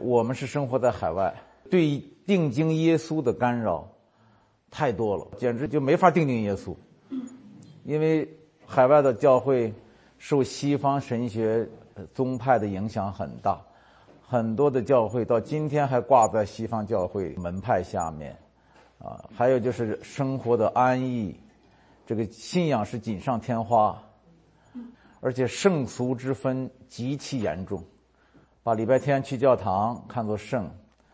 我们是生活在海外，对定睛耶稣的干扰太多了，简直就没法定睛耶稣，因为海外的教会受西方神学宗派的影响很大，很多的教会到今天还挂在西方教会门派下面，啊，还有就是生活的安逸，这个信仰是锦上添花，而且圣俗之分极其严重。把礼拜天去教堂看作圣，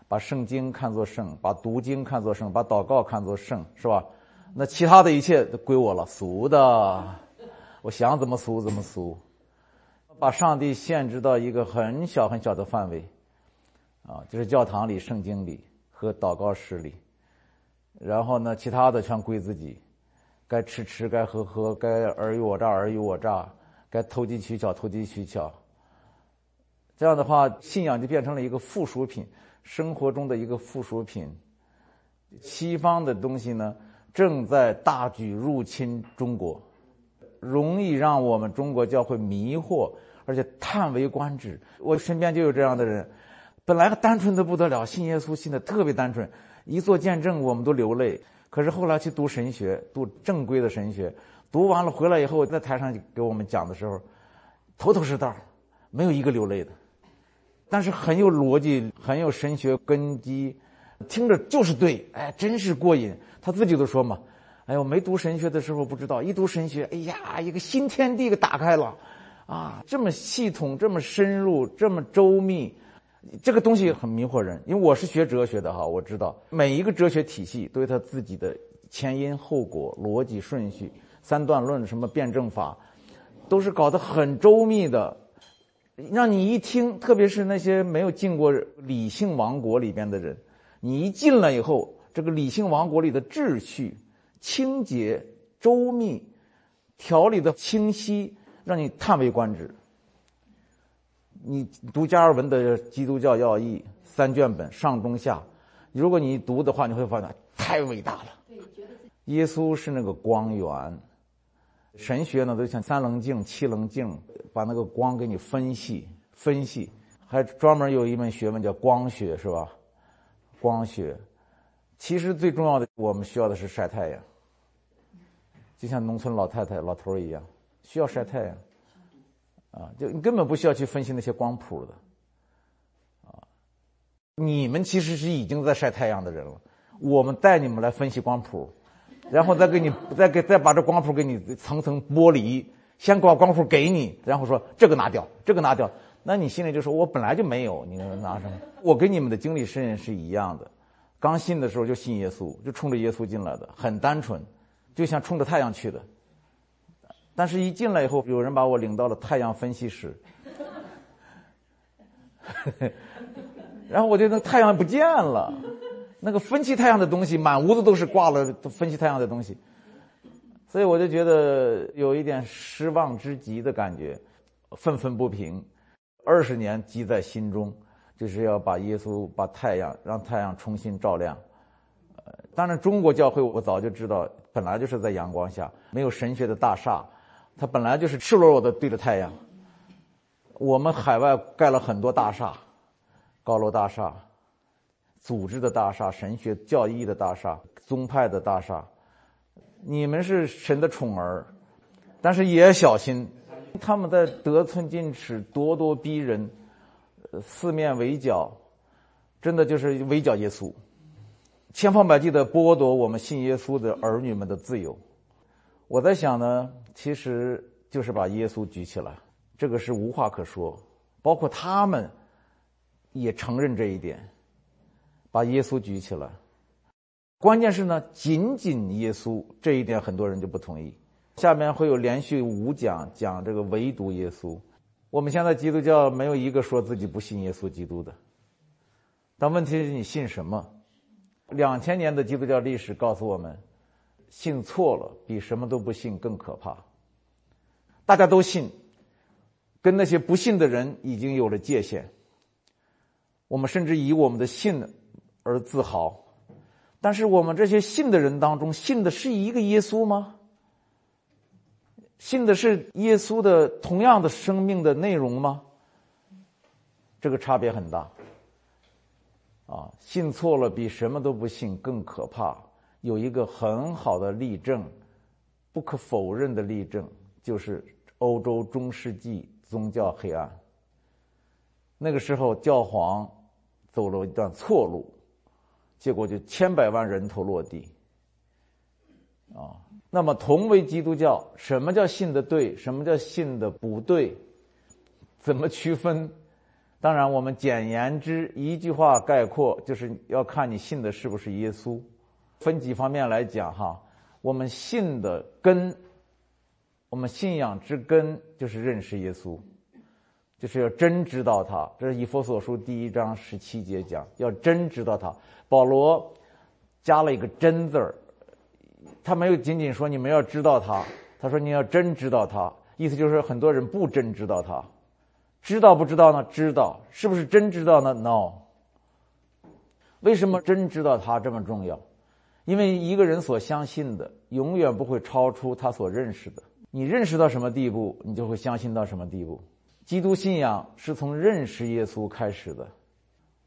把圣经看作圣，把读经看作圣，把祷告看作圣，是吧？那其他的一切都归我了，俗的，我想怎么俗怎么俗。把上帝限制到一个很小很小的范围，啊，就是教堂里、圣经里和祷告室里，然后呢，其他的全归自己，该吃吃，该喝喝，该尔虞我诈尔虞我诈，该投机取巧投机取巧。这样的话，信仰就变成了一个附属品，生活中的一个附属品。西方的东西呢，正在大举入侵中国，容易让我们中国教会迷惑，而且叹为观止。我身边就有这样的人，本来单纯的不得了，信耶稣信的特别单纯，一做见证我们都流泪。可是后来去读神学，读正规的神学，读完了回来以后，在台上给我们讲的时候，头头是道，没有一个流泪的。但是很有逻辑，很有神学根基，听着就是对，哎，真是过瘾。他自己都说嘛：“哎呦，没读神学的时候不知道，一读神学，哎呀，一个新天地给打开了，啊，这么系统，这么深入，这么周密，这个东西很迷惑人。因为我是学哲学的哈，我知道每一个哲学体系都有它自己的前因后果、逻辑顺序、三段论、什么辩证法，都是搞得很周密的。”让你一听，特别是那些没有进过理性王国里边的人，你一进来以后，这个理性王国里的秩序、清洁、周密、条理的清晰，让你叹为观止。你读加尔文的《基督教要义》三卷本上中下，如果你读的话，你会发现太伟大了。耶稣是那个光源。神学呢，都像三棱镜、七棱镜，把那个光给你分析分析，还专门有一门学问叫光学，是吧？光学，其实最重要的，我们需要的是晒太阳，就像农村老太太、老头一样，需要晒太阳，啊，就你根本不需要去分析那些光谱的，啊，你们其实是已经在晒太阳的人了，我们带你们来分析光谱。然后再给你，再给再把这光谱给你层层剥离，先把光谱给你，然后说这个拿掉，这个拿掉，那你心里就说，我本来就没有，你拿什么？我跟你们的经历是是一样的，刚信的时候就信耶稣，就冲着耶稣进来的，很单纯，就像冲着太阳去的。但是一进来以后，有人把我领到了太阳分析室，然后我就那太阳不见了。那个分析太阳的东西，满屋子都是挂了分析太阳的东西，所以我就觉得有一点失望之极的感觉，愤愤不平。二十年积在心中，就是要把耶稣、把太阳，让太阳重新照亮。呃，当然，中国教会我早就知道，本来就是在阳光下，没有神学的大厦，它本来就是赤裸裸的对着太阳。我们海外盖了很多大厦，高楼大厦。组织的大厦、神学教义的大厦、宗派的大厦，你们是神的宠儿，但是也小心，他们在得寸进尺、咄咄逼人、四面围剿，真的就是围剿耶稣，千方百计的剥夺我们信耶稣的儿女们的自由。我在想呢，其实就是把耶稣举起来，这个是无话可说，包括他们也承认这一点。把耶稣举起来，关键是呢，仅仅耶稣这一点，很多人就不同意。下面会有连续五讲讲这个唯独耶稣。我们现在基督教没有一个说自己不信耶稣基督的，但问题是你信什么？两千年的基督教历史告诉我们，信错了比什么都不信更可怕。大家都信，跟那些不信的人已经有了界限。我们甚至以我们的信。而自豪，但是我们这些信的人当中，信的是一个耶稣吗？信的是耶稣的同样的生命的内容吗？这个差别很大。啊，信错了比什么都不信更可怕。有一个很好的例证，不可否认的例证，就是欧洲中世纪宗教黑暗。那个时候，教皇走了一段错路，结果就千百万人头落地。啊，那么同为基督教，什么叫信的对？什么叫信的不对？怎么区分？当然，我们简言之，一句话概括，就是要看你信的是不是耶稣。分几方面来讲哈，我们信的根，我们信仰之根就是认识耶稣，就是要真知道他。这是以佛所书第一章十七节讲，要真知道他。保罗加了一个“真”字儿，他没有仅仅说你们要知道他，他说你要真知道他，意思就是很多人不真知道他。知道不知道呢？知道，是不是真知道呢？No。为什么真知道他这么重要？因为一个人所相信的永远不会超出他所认识的。你认识到什么地步，你就会相信到什么地步。基督信仰是从认识耶稣开始的。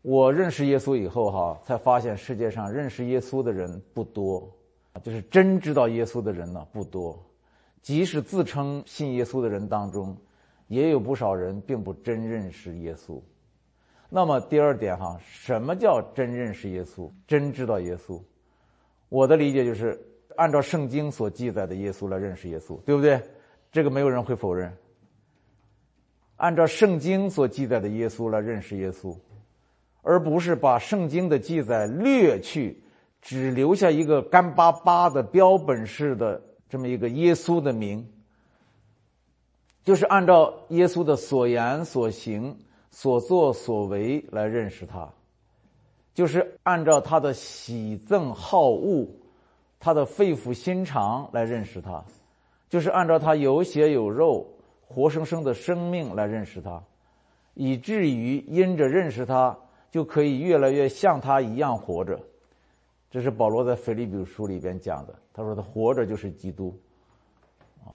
我认识耶稣以后，哈，才发现世界上认识耶稣的人不多，就是真知道耶稣的人呢不多。即使自称信耶稣的人当中，也有不少人并不真认识耶稣。那么第二点，哈，什么叫真认识耶稣？真知道耶稣？我的理解就是按照圣经所记载的耶稣来认识耶稣，对不对？这个没有人会否认。按照圣经所记载的耶稣来认识耶稣，而不是把圣经的记载略去，只留下一个干巴巴的标本式的这么一个耶稣的名，就是按照耶稣的所言所行、所作所为来认识他。就是按照他的喜憎好恶，他的肺腑心肠来认识他，就是按照他有血有肉、活生生的生命来认识他，以至于因着认识他，就可以越来越像他一样活着。这是保罗在腓立比书里边讲的。他说他活着就是基督。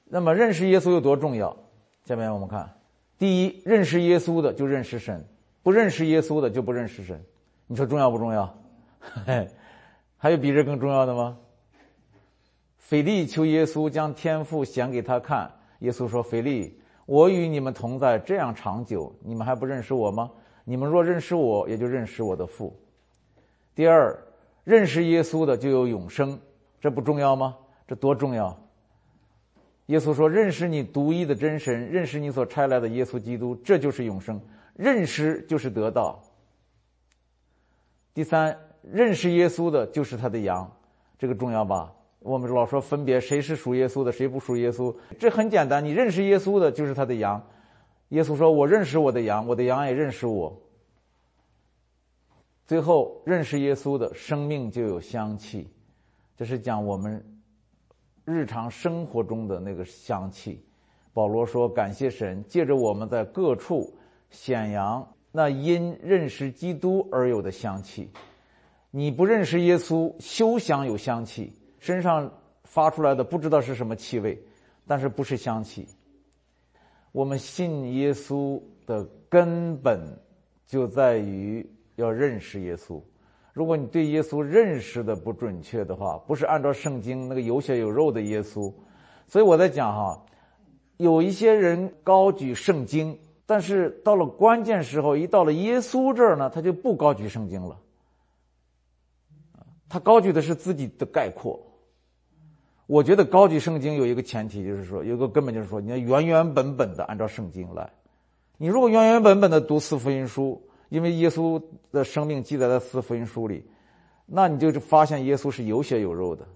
那么认识耶稣有多重要？下面我们看，第一，认识耶稣的就认识神，不认识耶稣的就不认识神。你说重要不重要？还有比这更重要的吗？腓力求耶稣将天赋显给他看，耶稣说：“腓力，我与你们同在这样长久，你们还不认识我吗？你们若认识我，也就认识我的父。”第二，认识耶稣的就有永生，这不重要吗？这多重要！耶稣说：“认识你独一的真神，认识你所差来的耶稣基督，这就是永生。认识就是得到。”第三，认识耶稣的就是他的羊，这个重要吧？我们老说分别谁是属耶稣的，谁不属耶稣，这很简单。你认识耶稣的就是他的羊。耶稣说：“我认识我的羊，我的羊也认识我。”最后，认识耶稣的生命就有香气，这是讲我们日常生活中的那个香气。保罗说：“感谢神，借着我们在各处显扬。”那因认识基督而有的香气，你不认识耶稣，休想有香气。身上发出来的不知道是什么气味，但是不是香气。我们信耶稣的根本就在于要认识耶稣。如果你对耶稣认识的不准确的话，不是按照圣经那个有血有肉的耶稣，所以我在讲哈，有一些人高举圣经。但是到了关键时候，一到了耶稣这儿呢，他就不高举圣经了。他高举的是自己的概括。我觉得高举圣经有一个前提，就是说有个根本就是说，你要原原本本的按照圣经来。你如果原原本本的读四福音书，因为耶稣的生命记载在四福音书里，那你就发现耶稣是有血有肉的，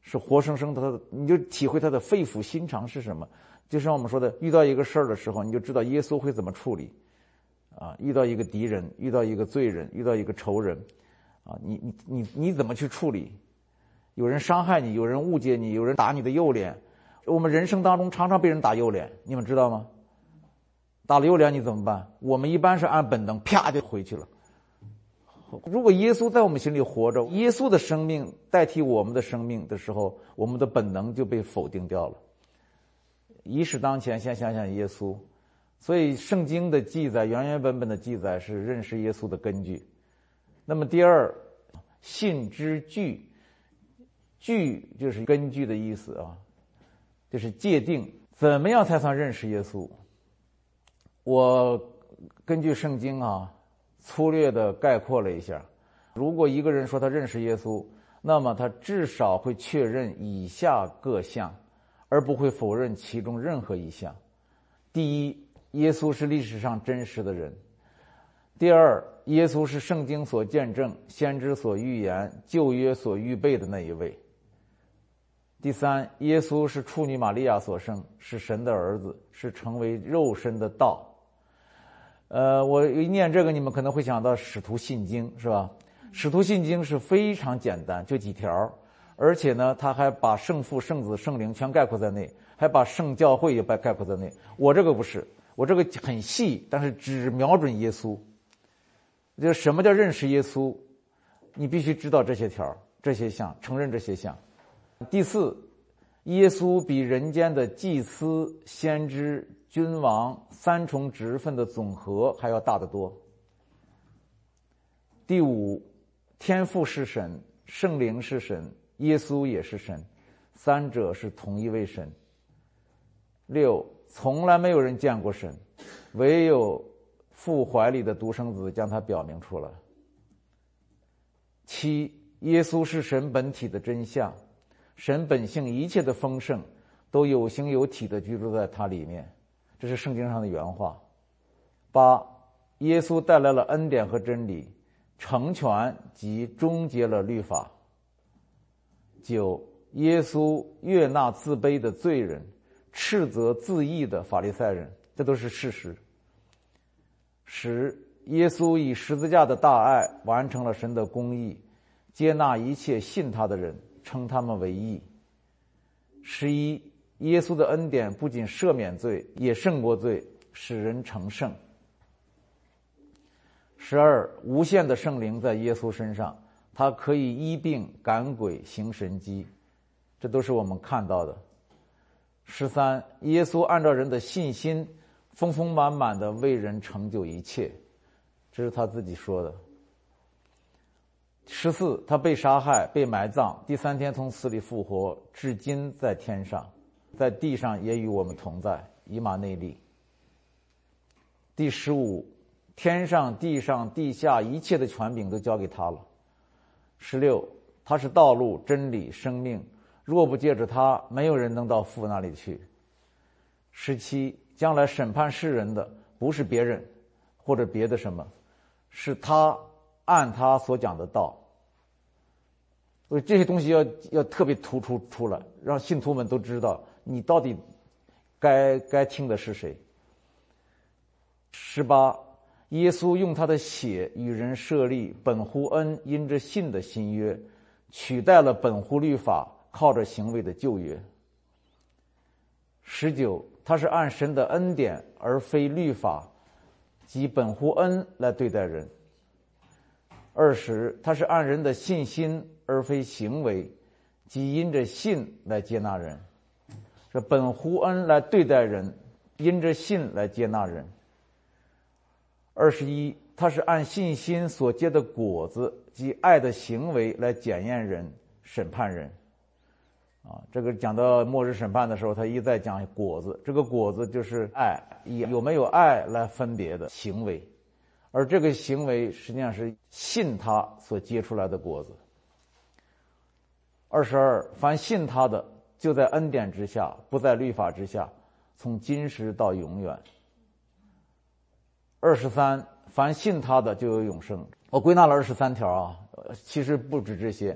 是活生生的，你就体会他的肺腑心肠是什么。就像我们说的，遇到一个事儿的时候，你就知道耶稣会怎么处理。啊，遇到一个敌人，遇到一个罪人，遇到一个仇人，啊，你你你你怎么去处理？有人伤害你，有人误解你，有人打你的右脸。我们人生当中常常被人打右脸，你们知道吗？打了右脸你怎么办？我们一般是按本能啪就回去了。如果耶稣在我们心里活着，耶稣的生命代替我们的生命的时候，我们的本能就被否定掉了。一事当前，先想想耶稣，所以圣经的记载原原本本的记载是认识耶稣的根据。那么第二，信之据，据就是根据的意思啊，就是界定，怎么样才算认识耶稣？我根据圣经啊，粗略的概括了一下，如果一个人说他认识耶稣，那么他至少会确认以下各项，而不会否认其中任何一项。第一，耶稣是历史上真实的人；第二，耶稣是圣经所见证、先知所预言、旧约所预备的那一位；第三，耶稣是处女玛利亚所生，是神的儿子，是成为肉身的道。呃，我一念这个，你们可能会想到《使徒信经》，是吧？《使徒信经》是非常简单，就几条，而且呢，他还把圣父、圣子、圣灵全概括在内，还把圣教会也把概括在内。我这个不是，我这个很细，但是只瞄准耶稣。就什么叫认识耶稣？你必须知道这些条、这些项，承认这些项。第四，耶稣比人间的祭司、先知。君王三重职分的总和还要大得多。第五，天父是神，圣灵是神，耶稣也是神，三者是同一位神。六，从来没有人见过神，唯有父怀里的独生子将他表明出来。七，耶稣是神本体的真相，神本性一切的丰盛都有形有体的居住在他里面。这是圣经上的原话。八，耶稣带来了恩典和真理，成全及终结了律法。九，耶稣悦纳自卑的罪人，斥责自义的法利赛人，这都是事实。十，耶稣以十字架的大爱完成了神的公义，接纳一切信他的人，称他们为义。十一。耶稣的恩典不仅赦免罪，也胜过罪，使人成圣。十二，无限的圣灵在耶稣身上，他可以医病、赶鬼、行神迹，这都是我们看到的。十三，耶稣按照人的信心，丰丰满满的为人成就一切，这是他自己说的。十四，他被杀害、被埋葬，第三天从死里复活，至今在天上。在地上也与我们同在，以马内利。第十五，天上、地上、地下一切的权柄都交给他了。十六，他是道路、真理、生命，若不借着他，没有人能到父那里去。十七，将来审判世人的不是别人，或者别的什么，是他按他所讲的道。所以这些东西要要特别突出出来，让信徒们都知道。你到底该该听的是谁？十八，耶稣用他的血与人设立本乎恩因着信的新约，取代了本乎律法靠着行为的旧约。十九，他是按神的恩典而非律法及本乎恩来对待人。二十，他是按人的信心而非行为，即因着信来接纳人。本乎恩来对待人，因着信来接纳人。二十一，他是按信心所结的果子及爱的行为来检验人、审判人。啊，这个讲到末日审判的时候，他一再讲果子，这个果子就是爱，以有没有爱来分别的行为，而这个行为实际上是信他所结出来的果子。二十二，凡信他的。就在恩典之下，不在律法之下，从今时到永远。二十三，凡信他的就有永生。我归纳了二十三条啊，其实不止这些，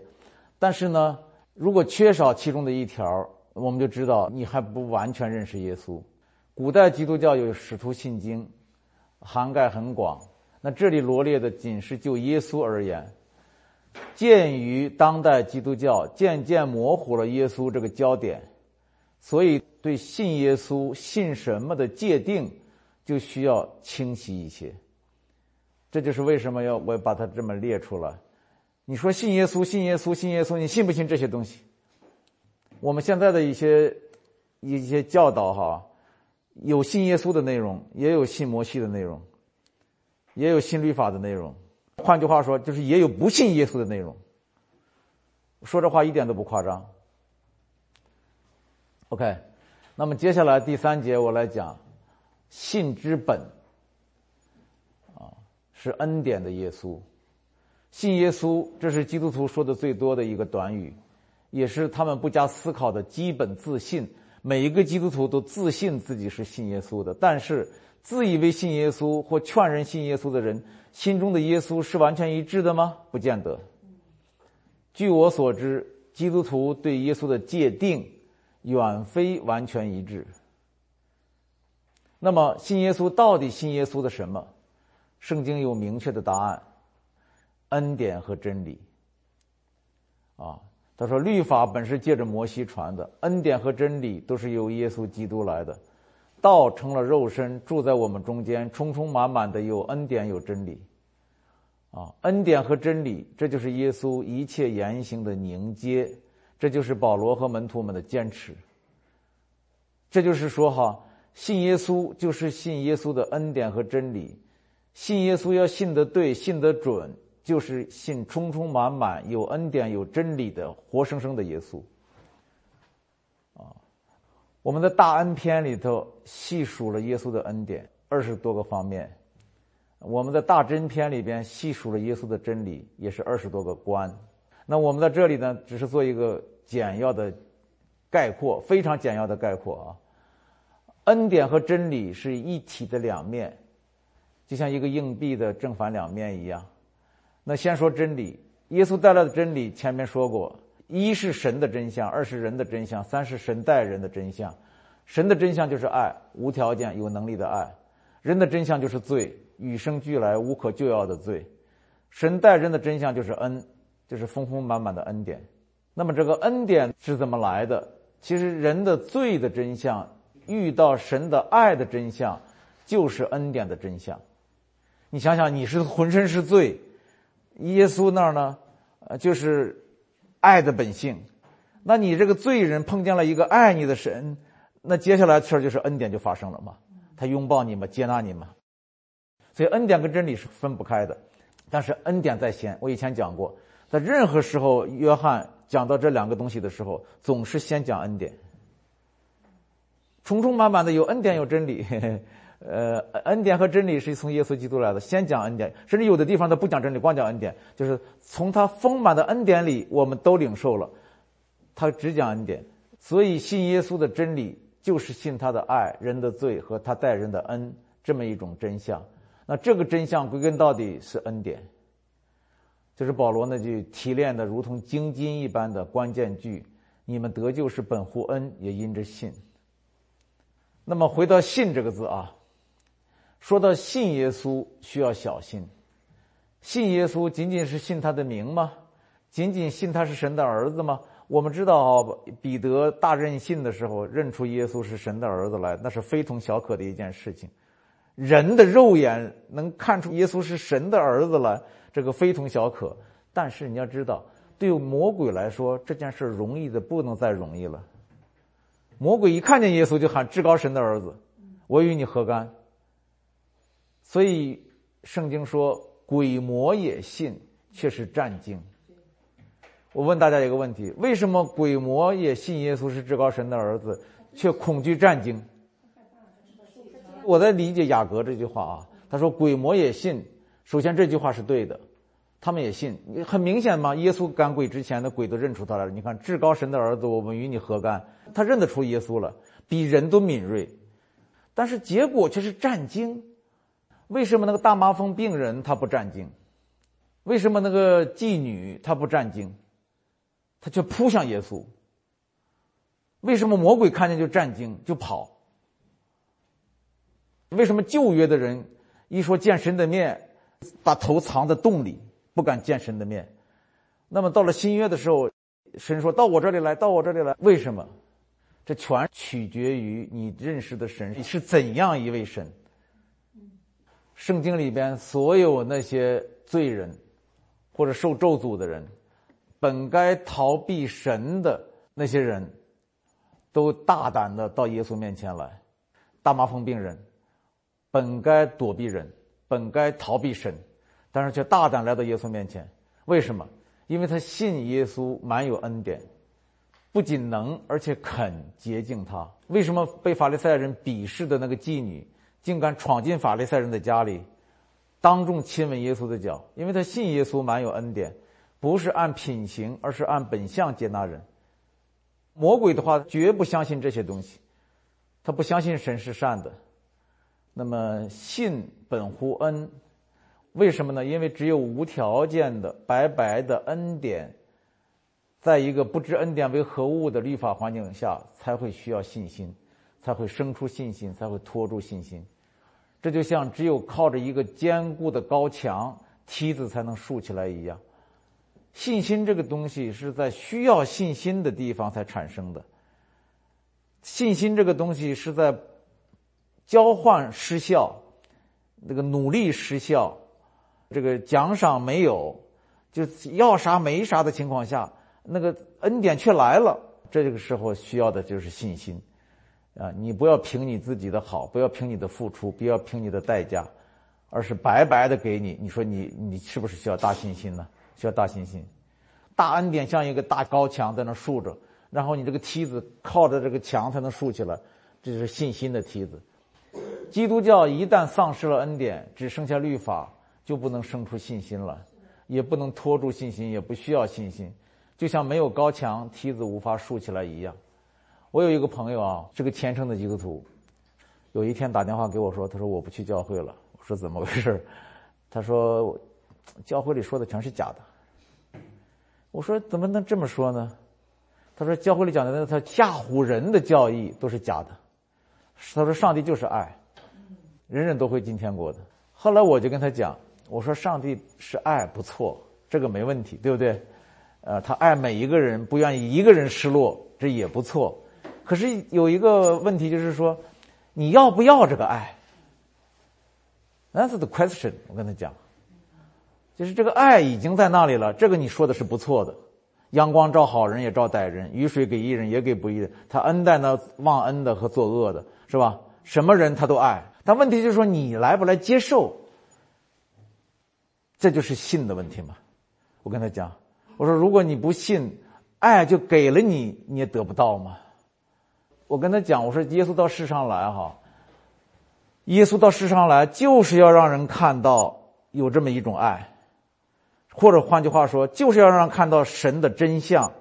但是呢，如果缺少其中的一条，我们就知道你还不完全认识耶稣。古代基督教有使徒信经，涵盖很广。那这里罗列的仅是就耶稣而言。鉴于当代基督教渐渐模糊了耶稣这个焦点，所以对信耶稣、信什么的界定就需要清晰一些。这就是为什么要我把它这么列出来。你说信耶稣、信耶稣、信耶稣，你信不信这些东西？我们现在的一些一些教导哈，有信耶稣的内容，也有信摩西的内容，也有新律法的内容。换句话说，就是也有不信耶稣的内容。说这话一点都不夸张。OK，那么接下来第三节我来讲，信之本啊是恩典的耶稣，信耶稣这是基督徒说的最多的一个短语，也是他们不加思考的基本自信。每一个基督徒都自信自己是信耶稣的，但是自以为信耶稣或劝人信耶稣的人，心中的耶稣是完全一致的吗？不见得。据我所知，基督徒对耶稣的界定远非完全一致。那么，信耶稣到底信耶稣的什么？圣经有明确的答案：恩典和真理。啊。他说：“律法本是借着摩西传的，恩典和真理都是由耶稣基督来的。道成了肉身，住在我们中间，充充满满的有恩典有真理。啊，恩典和真理，这就是耶稣一切言行的凝结，这就是保罗和门徒们的坚持。这就是说，哈，信耶稣就是信耶稣的恩典和真理，信耶稣要信得对，信得准。”就是信充充满满有恩典有真理的活生生的耶稣，我们的大恩篇里头细数了耶稣的恩典二十多个方面，我们的大真篇里边细数了耶稣的真理也是二十多个关，那我们在这里呢，只是做一个简要的概括，非常简要的概括啊，恩典和真理是一体的两面，就像一个硬币的正反两面一样。那先说真理，耶稣带来的真理，前面说过，一是神的真相，二是人的真相，三是神带人的真相。神的真相就是爱，无条件、有能力的爱；人的真相就是罪，与生俱来、无可救药的罪。神带人的真相就是恩，就是丰丰满满的恩典。那么这个恩典是怎么来的？其实人的罪的真相遇到神的爱的真相，就是恩典的真相。你想想，你是浑身是罪。耶稣那儿呢，呃，就是爱的本性。那你这个罪人碰见了一个爱你的神，那接下来事儿就是恩典就发生了嘛？他拥抱你嘛，接纳你嘛。所以恩典跟真理是分不开的，但是恩典在先。我以前讲过，在任何时候，约翰讲到这两个东西的时候，总是先讲恩典，充充满满的有恩典有真理。呃，恩典和真理是从耶稣基督来的。先讲恩典，甚至有的地方他不讲真理，光讲恩典，就是从他丰满的恩典里，我们都领受了。他只讲恩典，所以信耶稣的真理就是信他的爱人的罪和他待人的恩这么一种真相。那这个真相归根到底是恩典，就是保罗那句提炼的如同精金一般的关键句：你们得救是本乎恩，也因着信。那么回到信这个字啊。说到信耶稣，需要小心。信耶稣仅仅是信他的名吗？仅仅信他是神的儿子吗？我们知道，彼得大任信的时候，认出耶稣是神的儿子来，那是非同小可的一件事情。人的肉眼能看出耶稣是神的儿子来，这个非同小可。但是你要知道，对魔鬼来说，这件事容易的不能再容易了。魔鬼一看见耶稣，就喊至高神的儿子，我与你何干？所以，圣经说鬼魔也信，却是战惊。我问大家一个问题：为什么鬼魔也信耶稣是至高神的儿子，却恐惧战惊？我在理解雅各这句话啊，他说鬼魔也信。首先这句话是对的，他们也信。很明显嘛，耶稣赶鬼之前的鬼都认出他来了。你看，至高神的儿子，我们与你何干？他认得出耶稣了，比人都敏锐。但是结果却是战惊。为什么那个大麻风病人他不站经？为什么那个妓女她不战惊？他却扑向耶稣。为什么魔鬼看见就站经就跑？为什么旧约的人一说见神的面，把头藏在洞里，不敢见神的面？那么到了新约的时候，神说到我这里来，到我这里来，为什么？这全取决于你认识的神是怎样一位神。圣经里边所有那些罪人，或者受咒诅的人，本该逃避神的那些人，都大胆的到耶稣面前来。大麻风病人，本该躲避人，本该逃避神，但是却大胆来到耶稣面前。为什么？因为他信耶稣满有恩典，不仅能，而且肯洁净他。为什么被法利赛人鄙视的那个妓女，竟敢闯进法利赛人的家里，当众亲吻耶稣的脚？因为他信耶稣满有恩典，不是按品行，而是按本相接纳人。魔鬼的话绝不相信这些东西，他不相信神是善的。那么信本乎恩。为什么呢？因为只有无条件的、白白的恩典，在一个不知恩典为何物的律法环境下，才会需要信心，才会生出信心，才会托住信心。这就像只有靠着一个坚固的高墙，梯子才能竖起来一样。信心这个东西是在需要信心的地方才产生的。信心这个东西是在交换失效、那个努力失效。这个奖赏没有，就要啥没啥的情况下，那个恩典却来了。这个时候需要的就是信心，啊，你不要凭你自己的好，不要凭你的付出，不要凭你的代价，而是白白的给你。你说你你是不是需要大信心呢？需要大信心，大恩典像一个大高墙在那竖着，然后你这个梯子靠着这个墙才能竖起来，这就是信心的梯子。基督教一旦丧失了恩典，只剩下律法。就不能生出信心了，也不能拖住信心，也不需要信心，就像没有高墙，梯子无法竖起来一样。我有一个朋友啊，是个虔诚的基督徒，有一天打电话给我说，他说我不去教会了。我说怎么回事？他说教会里说的全是假的。我说怎么能这么说呢？他说教会里讲的那他吓唬人的教义都是假的。他说上帝就是爱，人人都会进天国的。后来我就跟他讲。我说上帝是爱，不错，这个没问题，对不对？呃，他爱每一个人，不愿意一个人失落，这也不错。可是有一个问题，就是说，你要不要这个爱？That's the question。我跟他讲，就是这个爱已经在那里了，这个你说的是不错的。阳光照好人也照歹人，雨水给义人也给不义人，他恩待那忘恩的和作恶的，是吧？什么人他都爱。但问题就是说，你来不来接受？这就是信的问题嘛？我跟他讲，我说如果你不信，爱就给了你，你也得不到嘛。我跟他讲，我说耶稣到世上来哈，耶稣到世上来就是要让人看到有这么一种爱，或者换句话说，就是要让看到神的真相，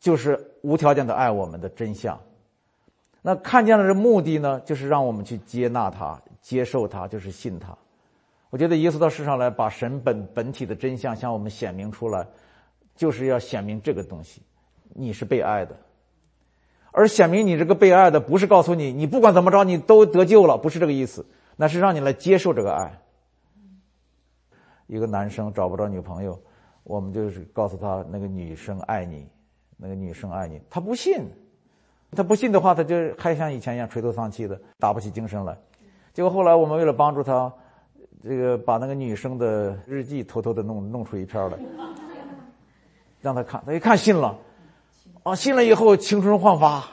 就是无条件的爱我们的真相。那看见了这目的呢，就是让我们去接纳他、接受他，就是信他。我觉得耶稣到世上来，把神本本体的真相向我们显明出来，就是要显明这个东西：你是被爱的。而显明你这个被爱的，不是告诉你你不管怎么着你都得救了，不是这个意思，那是让你来接受这个爱。一个男生找不着女朋友，我们就是告诉他那个女生爱你，那个女生爱你，他不信，他不信的话，他就还像以前一样垂头丧气的，打不起精神来。结果后来我们为了帮助他。这个把那个女生的日记偷偷的弄弄出一篇来，让他看，他一看信了，啊，信了以后青春焕发，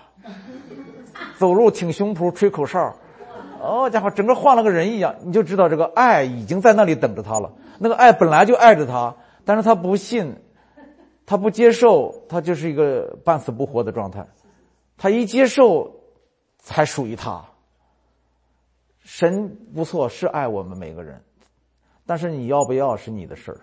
走路挺胸脯吹口哨，哦家伙，整个换了个人一样，你就知道这个爱已经在那里等着他了。那个爱本来就爱着他，但是他不信，他不接受，他就是一个半死不活的状态。他一接受，才属于他。神不错，是爱我们每个人，但是你要不要是你的事儿，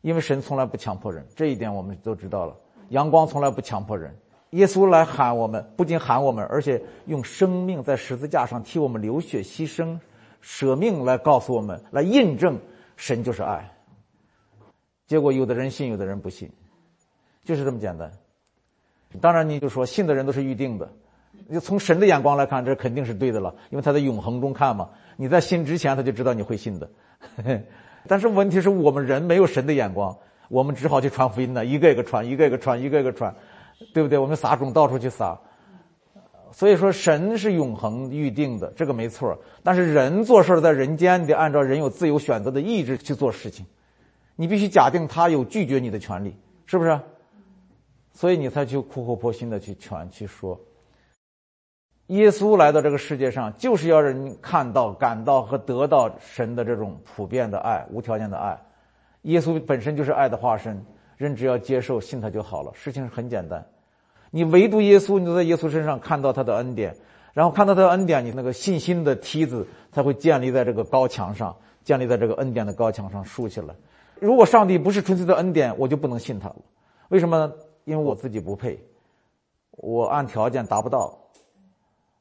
因为神从来不强迫人，这一点我们都知道了。阳光从来不强迫人，耶稣来喊我们，不仅喊我们，而且用生命在十字架上替我们流血牺牲，舍命来告诉我们，来印证神就是爱。结果有的人信，有的人不信，就是这么简单。当然，你就说信的人都是预定的。就从神的眼光来看，这肯定是对的了，因为他在永恒中看嘛。你在信之前，他就知道你会信的。但是问题是我们人没有神的眼光，我们只好去传福音呢，一个一个传，一个一个传，一个一个传，对不对？我们撒种到处去撒。所以说，神是永恒预定的，这个没错。但是人做事在人间，你得按照人有自由选择的意志去做事情。你必须假定他有拒绝你的权利，是不是？所以你才去苦口婆心的去劝去说。耶稣来到这个世界上，就是要人看到、感到和得到神的这种普遍的爱、无条件的爱。耶稣本身就是爱的化身，人只要接受、信他就好了。事情很简单，你唯独耶稣，你都在耶稣身上看到他的恩典，然后看到他的恩典，你那个信心的梯子才会建立在这个高墙上，建立在这个恩典的高墙上竖起来。如果上帝不是纯粹的恩典，我就不能信他了。为什么呢？因为我自己不配，我按条件达不到。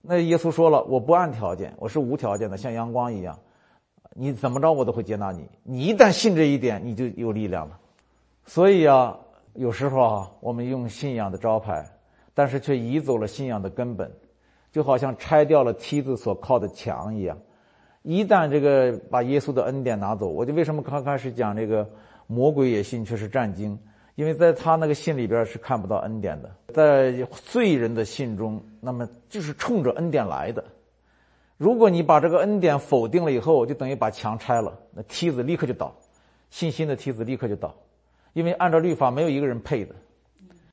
那耶稣说了，我不按条件，我是无条件的，像阳光一样，你怎么着我都会接纳你。你一旦信这一点，你就有力量了。所以啊，有时候啊，我们用信仰的招牌，但是却移走了信仰的根本，就好像拆掉了梯子所靠的墙一样。一旦这个把耶稣的恩典拿走，我就为什么刚开始讲这个魔鬼也信却是战经，因为在他那个信里边是看不到恩典的，在罪人的信中，那么就是冲着恩典来的。如果你把这个恩典否定了以后，就等于把墙拆了，那梯子立刻就倒，信心的梯子立刻就倒，因为按照律法没有一个人配的，